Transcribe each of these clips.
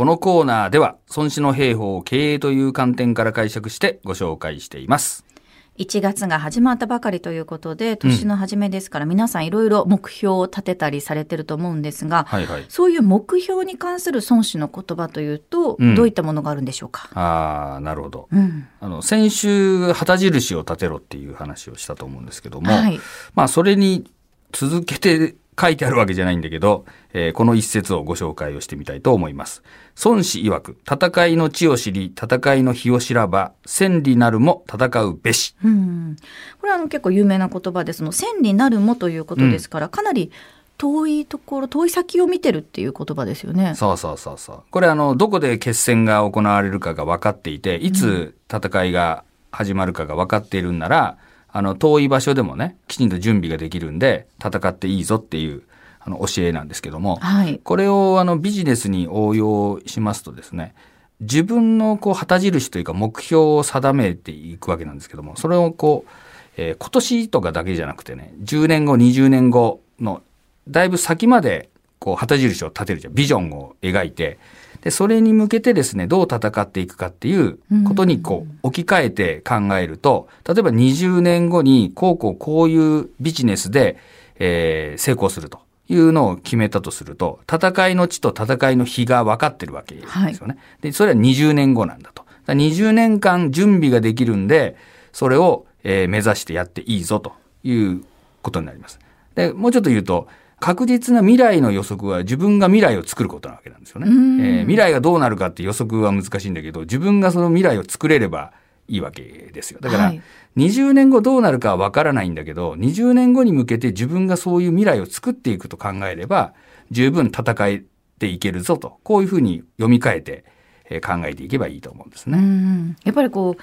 このコーナーでは、孫子の兵法を経営という観点から解釈してご紹介しています。1月が始まったばかりということで、年の初めですから、皆さんいろいろ目標を立てたりされてると思うんですが、はいはい。そういう目標に関する孫子の言葉というと、うんどういったものがあるんでしょうか？ああ、なるほど。うん。あの、先週、旗印を立てろっていう話をしたと思うんですけども、はい。まあ、それに続けて書いてあるわけじゃないんだけど、えーこの一節をご紹介をしてみたいと思います。孫子曰く、戦いの地を知り、戦いの日を知らば、千里なるも戦うべし。うん。これはあの結構有名な言葉で、その千里なるもということですから、かなり遠いところ、遠い先を見てるっていう言葉ですよね。そうそうそうそう。これあの、どこで決戦が行われるかが分かっていて、いつ戦いが始まるかが分かっているんなら、あの、遠い場所でもね、きちんと準備ができるんで、戦っていいぞっていう、あの、教えなんですけども、はい。これをあの、ビジネスに応用しますとですね、自分のこう、旗印というか目標を定めていくわけなんですけども、それをこう、えー今年とかだけじゃなくてね、10年後、20年後の、だいぶ先まで、こう、旗印を立てるじゃん。ビジョンを描いて、で、それに向けてですね、どう戦っていくかっていうことにこう、置き換えて考えると、例えば20年後に、こうこうこういうビジネスで、えー成功するというのを決めたとすると、戦いの地と戦いの日が分かってるわけですよね。で、それは20年後なんだと。だから20年間準備ができるんで、それを、えー目指してやっていいぞということになります。で、もうちょっと言うと、確実な未来の予測は自分が未来を作ることなわけなんですよね。うんえー未来がどうなるかって予測は難しいんだけど、自分がその未来を作れればいいわけですよ。だから、はい20年後どうなるかはわからないんだけど、20年後に向けて自分がそういう未来を作っていくと考えれば、十分戦えていけるぞと、こういうふうに読み替えて、えー考えていけばいいと思うんですうね。ん。やっぱりこう、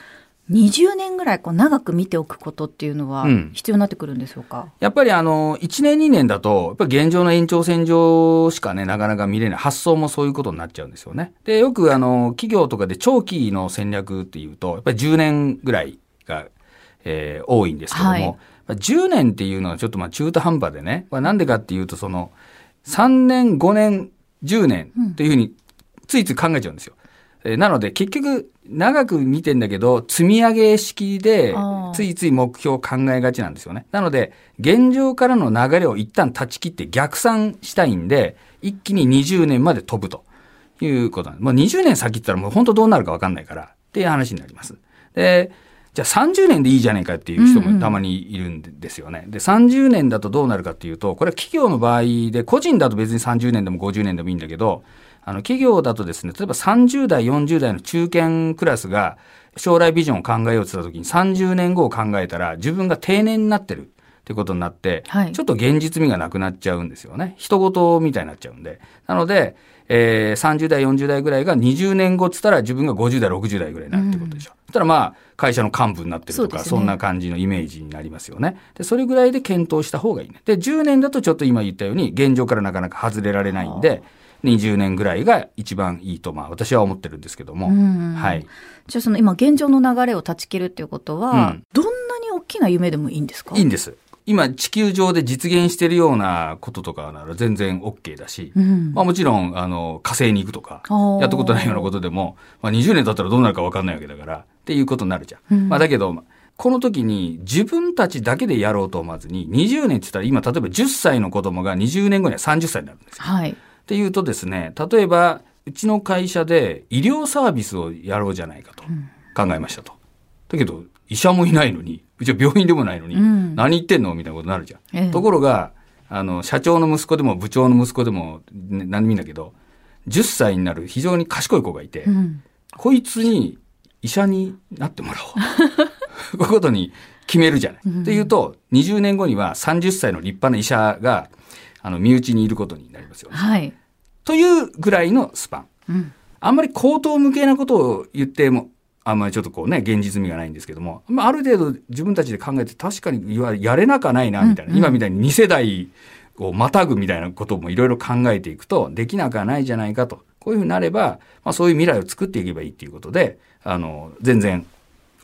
20年ぐらいこう長く見ておくことっていうのはうん必要になってくるんでしょうか？やっぱりあの、1年2年だと、やっぱり現状の延長線上しかね、なかなか見れない。発想もそういうことになっちゃうんですよね。で、よくあの、企業とかで長期の戦略っていうと、やっぱり10年ぐらいが、えー多いんですけども、はいまあ10年っていうのはちょっとまあ中途半端でね、まあ、なんでかっていうと、その、3年、5年、10年というふうに、ついつい考えちゃうんですよ。えーなので、結局、長く見てんだけど、積み上げ式でついつい目標を考えがちなんですよね。なので、現状からの流れを一旦断ち切って逆算したいんで、一気に20年まで飛ぶということなんです。もう20年先って言ったらもう本当どうなるか分かんないから、っていう話になります。で、じゃあ30年でいいじゃないかっていう人もたまにいるんですよね。で、30年だとどうなるかっていうと、これは企業の場合で、個人だと別に30年でも50年でもいいんだけど、あの、企業だとですね、例えば30代、40代の中堅クラスが将来ビジョンを考えようとした時に30年後を考えたら自分が定年になってるってことになって、はいちょっと現実味がなくなっちゃうんですよね。人事みたいになっちゃうんで。なので、えー30代、40代ぐらいが20年後っつったら自分が50代、60代ぐらいになるってことでしょ。そしたらまあ、会社の幹部になってるとか、そねそんな感じのイメージになりますよね。で、それぐらいで検討した方がいいね。で、10年だとちょっと今言ったように、現状からなかなか外れられないんで、20年ぐらいが一番いいと、まあ私は思ってるんですけども。うんはい。じゃあその今現状の流れを断ち切るっていうことは、うんどんなに大きな夢でもいいんですか？いいんです。今、地球上で実現してるようなこととかなら全然 OK だし、うんまあもちろん、あの、火星に行くとかやったことないようなことでも、まあ20年経ったらどうなるか分かんないわけだから、っていうことになるじゃん。うんまあだけど、この時に自分たちだけでやろうと思わずに、20年って言ったら今、例えば10歳の子供が20年後には30歳になるんですよ。はい。っていうとですね、例えば、うちの会社で医療サービスをやろうじゃないかと考えましたと。だけど、医者もいないのに、うちは病院でもないのに、うん何言ってんの？みたいなことになるじゃん。ええところが、あの、社長の息子でも部長の息子でも、ね、何でもいいんだけど、10歳になる非常に賢い子がいて、うんこいつに医者になってもらおう。こういうことに決めるじゃない。っていうと、20年後には30歳の立派な医者が、あの、身内にいることになりますよね。はい。というぐらいのスパン。うんあんまり口頭向けなことを言っても、あんまりちょっとこうね、現実味がないんですけども、まあ、ある程度自分たちで考えて確かに言わやれなかないな、みたいな、うんうん今みたいに2世代をまたぐみたいなこともいろいろ考えていくと、できなくはないじゃないかと。こういうふうになれば、まあそういう未来を作っていけばいいっていうことで、あの、全然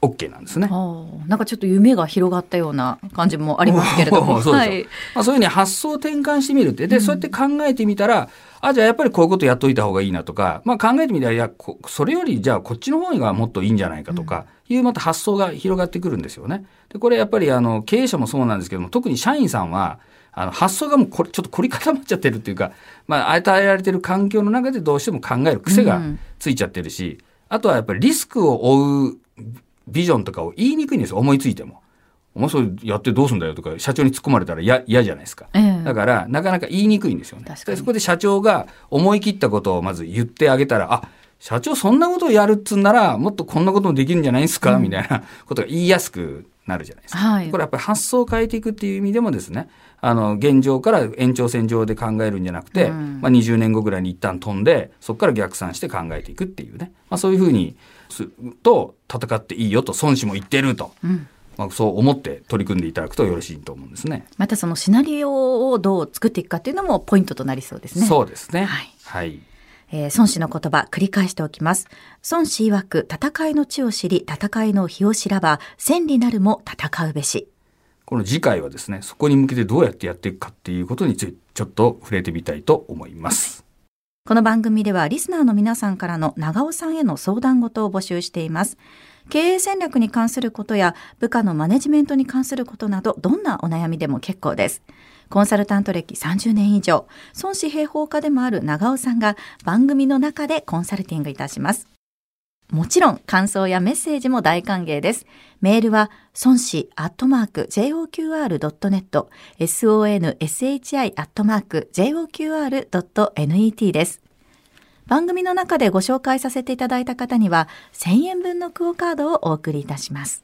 OK なんですね。なんかちょっと夢が広がったような感じもありますけれども。そうはい、まあ、そういうふうに発想を転換してみるって。で、そうやって考えてみたら、あ、じゃあやっぱりこういうことやっといた方がいいなとか、まあ考えてみたら、いや、それよりじゃあこっちの方がもっといいんじゃないかとか、いうまた発想が広がってくるんですよね。で、これやっぱりあの、経営者もそうなんですけども、特に社員さんは、あの、発想がもうこれ、ちょっと凝り固まっちゃってるっていうか、まあ、与えられてる環境の中でどうしても考える癖がついちゃってるし、あとはやっぱりリスクを負うビジョンとかを言いにくいんですよ、思いついても。お前それやってどうすんだよとか、社長に突っ込まれたら嫌じゃないですか。えー、だから、なかなか言いにくいんですよね。でそこで社長が思い切ったことをまず言ってあげたら、あ、社長そんなことをやるっつんなら、もっとこんなこともできるんじゃないですか、うん、みたいなことが言いやすくなるじゃないですか。はい、これやっぱり発想を変えていくっていう意味でもですね、あの、現状から延長線上で考えるんじゃなくて、うん、まあ20年後ぐらいに一旦飛んで、そこから逆算して考えていくっていうね。まあそういうふうにすると戦っていいよと孫子も言ってると。うんまあ、そう思って取り組んでいただくとよろしいと思うんですね。またそのシナリオをどう作っていくかっていうのもポイントとなりそうですね。そうですね。はい。はい。えー、孫子の言葉繰り返しておきます。孫子曰く戦いの地を知り戦いの日を知らば千里なるも戦うべし。この次回はですね、そこに向けてどうやってやっていくかっていうことについてちょっと触れてみたいと思います。この番組ではリスナーの皆さんからの長尾さんへの相談事を募集しています。経営戦略に関することや部下のマネジメントに関することなどどんなお悩みでも結構です。コンサルタント歴30年以上、孫子平方家でもある長尾さんが番組の中でコンサルティングいたします。もちろん感想やメッセージも大歓迎です。メールは孫子アットマーク JOQR.net sonshi アットマーク JOQR.net です。番組の中でご紹介させていただいた方には1000円分のクオカードをお送りいたします。